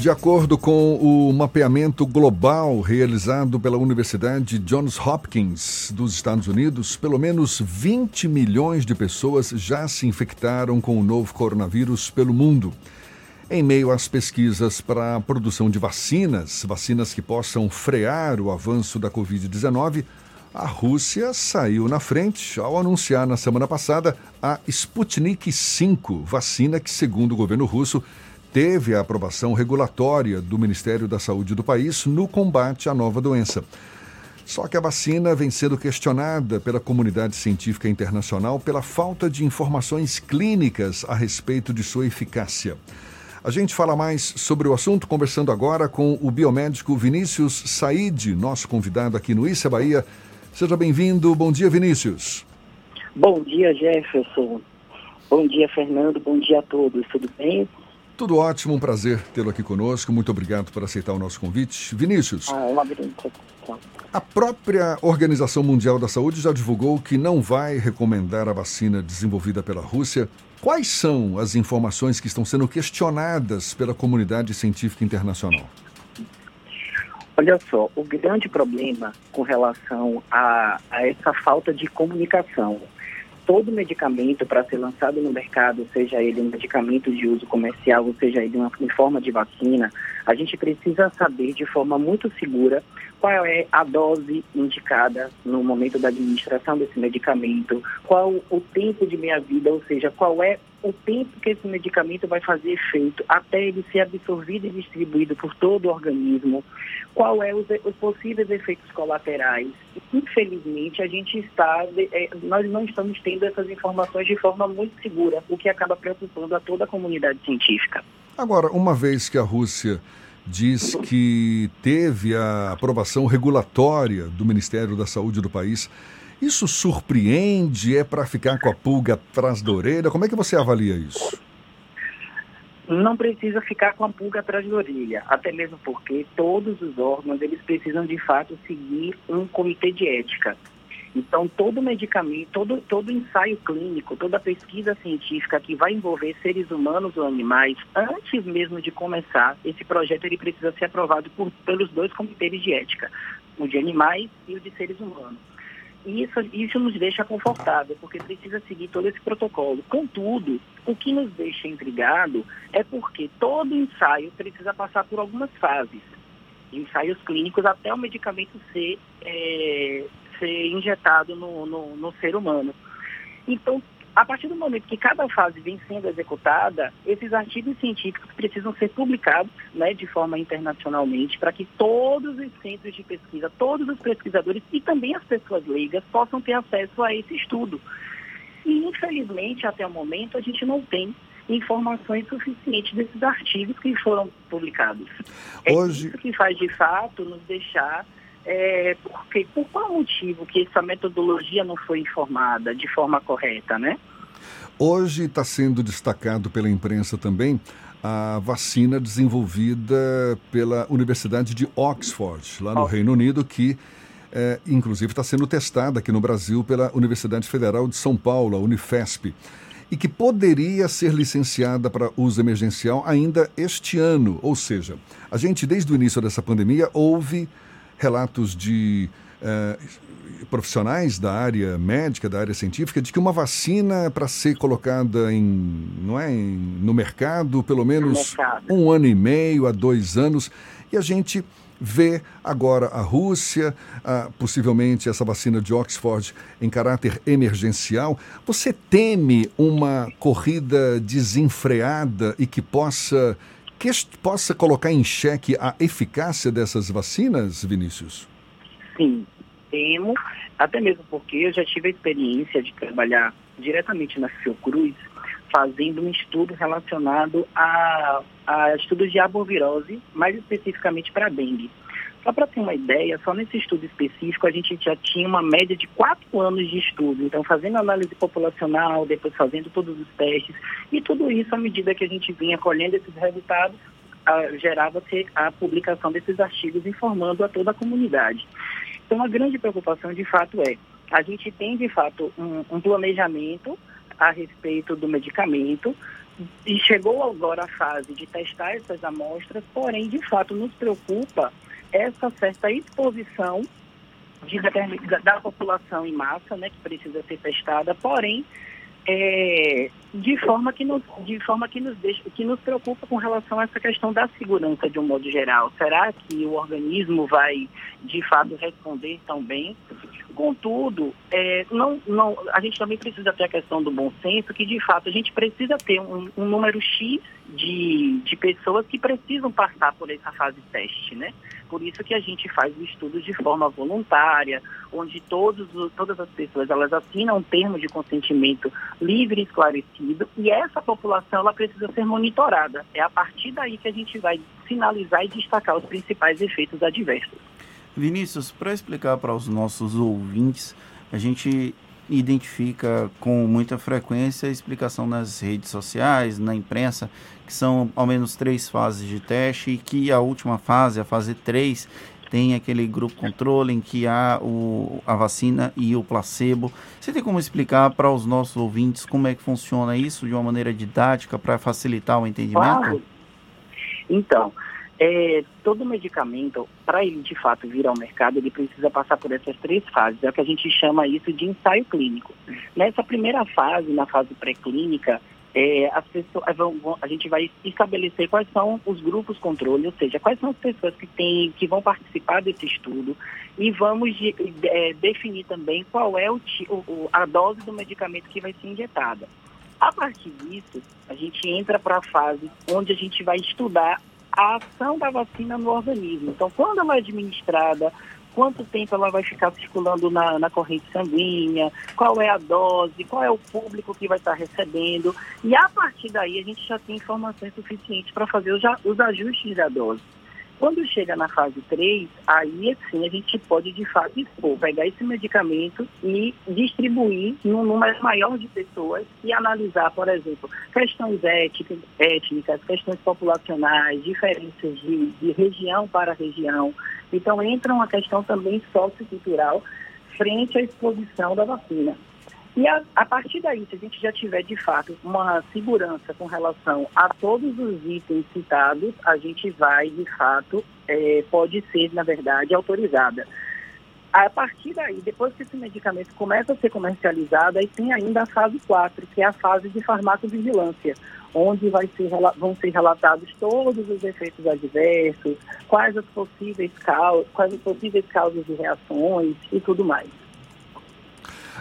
De acordo com o mapeamento global realizado pela Universidade Johns Hopkins dos Estados Unidos, pelo menos 20 milhões de pessoas já se infectaram com o novo coronavírus pelo mundo. Em meio às pesquisas para a produção de vacinas, vacinas que possam frear o avanço da Covid-19, a Rússia saiu na frente ao anunciar na semana passada a Sputnik V, vacina que, segundo o governo russo, teve a aprovação regulatória do Ministério da Saúde do país no combate à nova doença. Só que a vacina vem sendo questionada pela comunidade científica internacional pela falta de informações clínicas a respeito de sua eficácia. A gente fala mais sobre o assunto conversando agora com o biomédico Vinícius Said, nosso convidado aqui no Issa Bahia. Seja bem-vindo. Bom dia, Vinícius. Bom dia, Jefferson. Bom dia, Fernando. Bom dia a todos. Tudo bem? Tudo ótimo, um prazer tê-lo aqui conosco. Muito obrigado por aceitar o nosso convite. Vinícius. Ah, uma a própria Organização Mundial da Saúde já divulgou que não vai recomendar a vacina desenvolvida pela Rússia. Quais são as informações que estão sendo questionadas pela comunidade científica internacional? Olha só, o grande problema com relação a, a essa falta de comunicação todo medicamento para ser lançado no mercado, seja ele um medicamento de uso comercial, ou seja ele uma, em forma de vacina, a gente precisa saber de forma muito segura qual é a dose indicada no momento da administração desse medicamento, qual o tempo de meia-vida, ou seja, qual é o tempo que esse medicamento vai fazer efeito até ele ser absorvido e distribuído por todo o organismo, qual é os, os possíveis efeitos colaterais. Infelizmente, a gente está, é, nós não estamos tendo essas informações de forma muito segura, o que acaba preocupando a toda a comunidade científica. Agora, uma vez que a Rússia diz que teve a aprovação regulatória do Ministério da Saúde do país, isso surpreende? É para ficar com a pulga atrás da orelha? Como é que você avalia isso? Não precisa ficar com a pulga atrás da orelha, até mesmo porque todos os órgãos eles precisam de fato seguir um comitê de ética. Então, todo medicamento, todo, todo ensaio clínico, toda pesquisa científica que vai envolver seres humanos ou animais, antes mesmo de começar, esse projeto ele precisa ser aprovado por, pelos dois comitês de ética, o de animais e o de seres humanos. E isso, isso nos deixa confortável, porque precisa seguir todo esse protocolo. Contudo, o que nos deixa intrigado é porque todo ensaio precisa passar por algumas fases. Ensaios clínicos até o medicamento ser, é, ser injetado no, no, no ser humano. Então, a partir do momento que cada fase vem sendo executada, esses artigos científicos precisam ser publicados né, de forma internacionalmente para que todos os centros de pesquisa, todos os pesquisadores e também as pessoas leigas possam ter acesso a esse estudo. E, infelizmente, até o momento, a gente não tem informações suficientes desses artigos que foram publicados. Hoje... É isso que faz, de fato, nos deixar é, porque, por qual motivo que essa metodologia não foi informada de forma correta, né? Hoje está sendo destacado pela imprensa também a vacina desenvolvida pela Universidade de Oxford, lá no Reino Unido, que é, inclusive está sendo testada aqui no Brasil pela Universidade Federal de São Paulo, a Unifesp, e que poderia ser licenciada para uso emergencial ainda este ano. Ou seja, a gente, desde o início dessa pandemia, houve relatos de uh, profissionais da área médica, da área científica, de que uma vacina para ser colocada em, não é, em, no mercado, pelo menos mercado. um ano e meio a dois anos, e a gente vê agora a Rússia, uh, possivelmente essa vacina de Oxford em caráter emergencial. Você teme uma corrida desenfreada e que possa que possa colocar em xeque a eficácia dessas vacinas, Vinícius? Sim, temo, até mesmo porque eu já tive a experiência de trabalhar diretamente na Fiocruz, fazendo um estudo relacionado a, a estudos de arbovirose, mais especificamente para dengue. Só para ter uma ideia, só nesse estudo específico a gente já tinha uma média de quatro anos de estudo. Então, fazendo análise populacional, depois fazendo todos os testes, e tudo isso à medida que a gente vinha colhendo esses resultados, gerava-se a publicação desses artigos informando a toda a comunidade. Então, a grande preocupação, de fato, é a gente tem, de fato, um, um planejamento a respeito do medicamento, e chegou agora a fase de testar essas amostras, porém, de fato, nos preocupa essa certa exposição de, da população em massa, né, que precisa ser testada, porém, é, de forma que nos, de forma que nos deixa, que nos preocupa com relação a essa questão da segurança de um modo geral. Será que o organismo vai de fato responder tão bem? Contudo, é, não, não, a gente também precisa ter a questão do bom senso, que de fato a gente precisa ter um, um número X de, de pessoas que precisam passar por essa fase teste, né? Por isso que a gente faz o estudo de forma voluntária, onde todos, todas as pessoas elas assinam um termo de consentimento livre e esclarecido, e essa população ela precisa ser monitorada. É a partir daí que a gente vai sinalizar e destacar os principais efeitos adversos. Vinícius, para explicar para os nossos ouvintes, a gente identifica com muita frequência a explicação nas redes sociais, na imprensa, que são ao menos três fases de teste e que a última fase, a fase 3, tem aquele grupo controle em que há o, a vacina e o placebo. Você tem como explicar para os nossos ouvintes como é que funciona isso de uma maneira didática para facilitar o entendimento? Claro. Então, é, todo medicamento, para ele de fato vir ao mercado, ele precisa passar por essas três fases. É o que a gente chama isso de ensaio clínico. Nessa primeira fase, na fase pré-clínica, é, as pessoas, vão, a gente vai estabelecer quais são os grupos controle, ou seja, quais são as pessoas que, tem, que vão participar desse estudo e vamos de, é, definir também qual é o, o, a dose do medicamento que vai ser injetada. A partir disso, a gente entra para a fase onde a gente vai estudar a ação da vacina no organismo. Então, quando ela é administrada, quanto tempo ela vai ficar circulando na, na, corrente sanguínea, qual é a dose, qual é o público que vai estar recebendo. E a partir daí a gente já tem informações suficientes para fazer os, os ajustes da dose. Quando chega na fase 3, aí sim a gente pode de fato expor, pegar esse medicamento e distribuir num número maior de pessoas e analisar, por exemplo, questões éticas, étnicas, questões populacionais, diferenças de, de região para região. Então entra uma questão também sociocultural frente à exposição da vacina. E a, a, partir daí, se a gente já tiver de fato uma segurança com relação a todos os itens citados, a gente vai de fato, é, pode ser, na verdade, autorizada. A partir daí, depois que esse medicamento começa a ser comercializado, aí tem ainda a fase 4, que é a fase de farmacovigilância, onde ser, vão ser relatados todos os efeitos adversos, quais as possíveis causas, quais as possíveis causas de reações e tudo mais.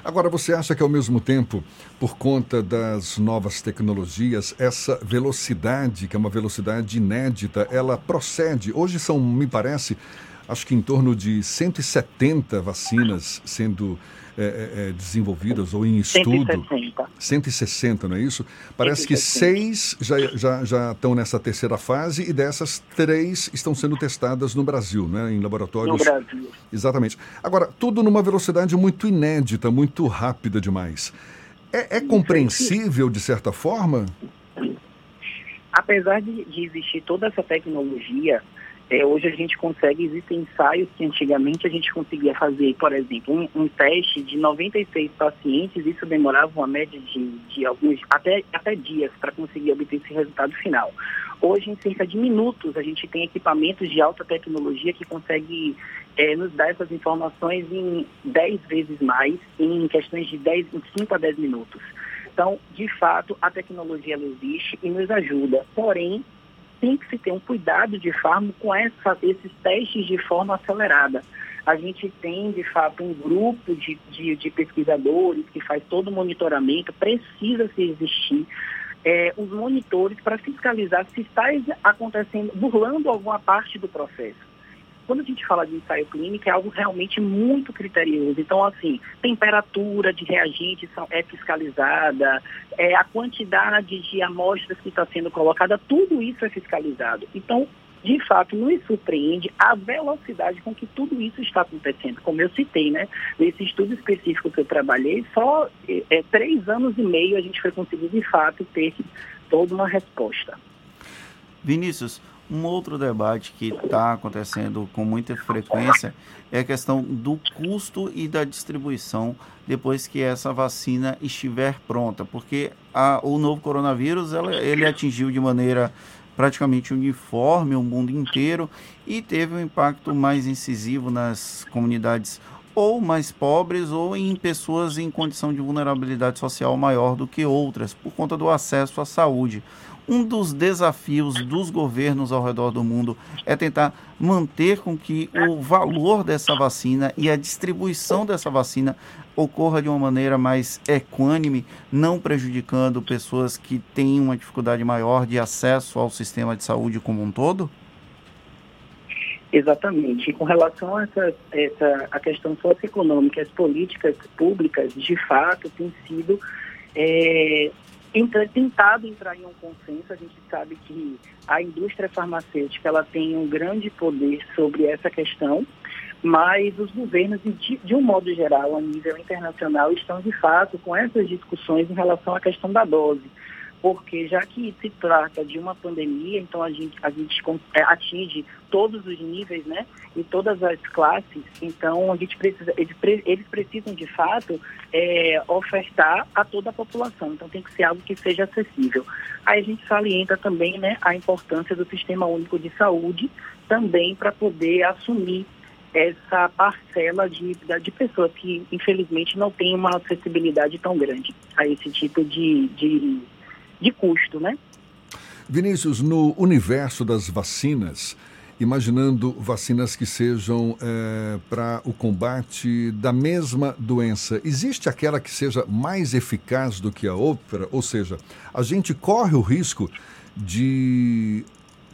Agora, você acha que ao mesmo tempo, por conta das novas tecnologias, essa velocidade, que é uma velocidade inédita, ela procede? Hoje são, me parece, acho que em torno de 170 vacinas sendo é, é, é, desenvolvidas ou em estudo. 160. 160, não é isso? Parece 160. que seis já, já, já estão nessa terceira fase e dessas três estão sendo testadas no Brasil, né? em laboratórios. No Brasil. Exatamente. Agora, tudo numa velocidade muito inédita, muito rápida demais. É, é compreensível, de certa forma? Apesar de, de existir toda essa tecnologia, é, hoje a gente consegue, existem ensaios que antigamente a gente conseguia fazer, por exemplo, um, um teste de 96 pacientes, isso demorava uma média de, de alguns, até, até dias para conseguir obter esse resultado final. Hoje, em cerca de minutos, a gente tem equipamentos de alta tecnologia que consegue é, nos dar essas informações em 10 vezes mais, em questões de 10, em 5 a 10 minutos. Então, de fato, a tecnologia existe e nos ajuda. Porém, tem que se ter um cuidado de fato com essa, esses testes de forma acelerada. A gente tem, de fato, um grupo de, de, de pesquisadores que faz todo o monitoramento, precisa se existir é, os monitores para fiscalizar se está acontecendo, burlando alguma parte do processo quando a gente fala de ensaio clínico, é algo realmente muito criterioso. Então, assim, temperatura de reagentes é fiscalizada, é, a quantidade de amostras que está sendo colocada, tudo isso é fiscalizado. Então, de fato, nos surpreende a velocidade com que tudo isso está acontecendo. Como eu citei, né? Nesse estudo específico que eu trabalhei, só é, três anos e meio a gente foi conseguir, de fato, ter toda uma resposta. Vinícius, Um outro debate que está acontecendo com muita frequência é a questão do custo e da distribuição depois que essa vacina estiver pronta, porque a, o novo coronavírus ela, ele atingiu de maneira praticamente uniforme o mundo inteiro e teve um impacto mais incisivo nas comunidades ou mais pobres ou em pessoas em condição de vulnerabilidade social maior do que outras, por conta do acesso à saúde. Um dos desafios dos governos ao redor do mundo é tentar manter com que o valor dessa vacina e a distribuição dessa vacina ocorra de uma maneira mais equânime, não prejudicando pessoas que têm uma dificuldade maior de acesso ao sistema de saúde como um todo? Exatamente. Com relação a essa, essa a questão socioeconômica, as políticas públicas, de fato, têm sido é, entra, tentado entrar em um consenso. A gente sabe que a indústria farmacêutica ela tem um grande poder sobre essa questão, mas os governos, de, de um modo geral, a nível internacional, estão de fato com essas discussões em relação à questão da dose porque já que se trata de uma pandemia, então a gente, a gente é, atinge todos os níveis, né, em todas as classes, então a gente precisa, eles, eles precisam de fato é, ofertar a toda a população, então tem que ser algo que seja acessível. Aí a gente salienta também, né, a importância do Sistema Único de Saúde, também para poder assumir essa parcela de, de pessoas que, infelizmente, não têm uma acessibilidade tão grande a esse tipo de, de de custo, né? Vinícius, no universo das vacinas, imaginando vacinas que sejam é, para o combate da mesma doença, existe aquela que seja mais eficaz do que a outra? Ou seja, a gente corre o risco de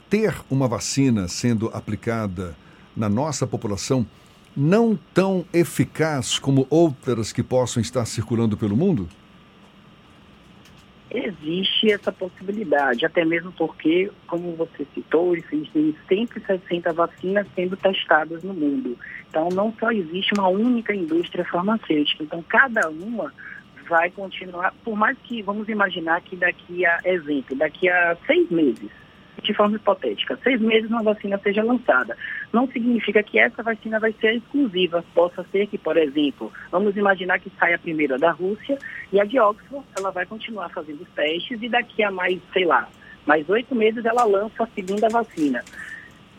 ter uma vacina sendo aplicada na nossa população não tão eficaz como outras que possam estar circulando pelo mundo? Existe essa possibilidade, até mesmo porque, como você citou, existem 160 vacinas sendo testadas no mundo. Então, não só existe uma única indústria farmacêutica. Então, cada uma vai continuar, por mais que, vamos imaginar que daqui a, exemplo, daqui a seis meses, de forma hipotética, seis meses uma vacina seja lançada. Não significa que essa vacina vai ser exclusiva. Possa ser que, por exemplo, vamos imaginar que saia a primeira da Rússia e a de Oxford, ela vai continuar fazendo testes e daqui a mais, sei lá, mais oito meses ela lança a segunda vacina.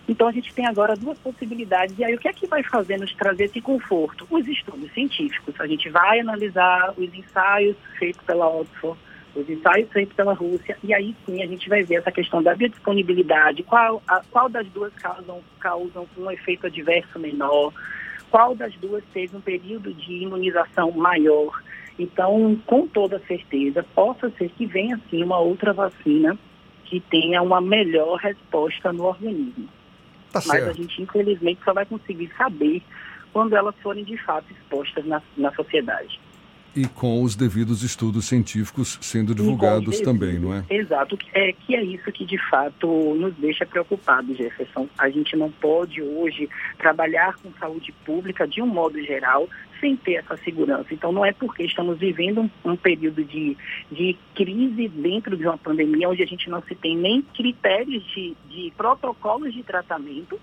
Então a gente tem agora duas possibilidades. E aí o que é que vai fazer nos trazer esse conforto? Os estudos científicos. A gente vai analisar os ensaios feitos pela Oxford, os ensaios feitos pela Rússia, e aí sim a gente vai ver essa questão da biodisponibilidade, qual, a, qual das duas causam, causam um efeito adverso menor, qual das duas teve um período de imunização maior. Então, com toda certeza, possa ser que venha sim uma outra vacina que tenha uma melhor resposta no organismo. Tá Mas a gente, infelizmente, só vai conseguir saber quando elas forem de fato expostas na, na sociedade. E com os devidos estudos científicos sendo divulgados também, não é? Exato, é que é isso que de fato nos deixa preocupados, Jefferson. A gente não pode hoje trabalhar com saúde pública de um modo geral sem ter essa segurança. Então não é porque estamos vivendo um, um período de, de crise dentro de uma pandemia onde a gente não se tem nem critérios de, de protocolos de tratamento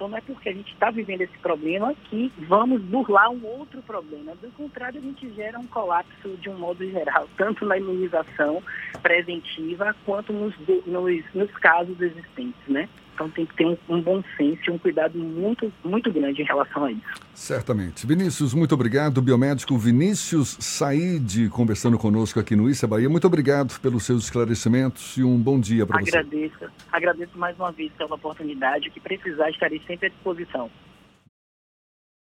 então não é porque a gente está vivendo esse problema que vamos burlar um outro problema. Do contrário, a gente gera um colapso de um modo geral, tanto na imunização preventiva quanto nos, nos, nos casos existentes, né? Então tem que ter um, um, bom senso e um cuidado muito, muito grande em relação a isso. Certamente. Vinícius, muito obrigado. Biomédico Vinícius Said conversando conosco aqui no Issa Bahia. Muito obrigado pelos seus esclarecimentos e um bom dia para você. Agradeço. Agradeço mais uma vez pela oportunidade. O que precisar, estarei sempre à disposição.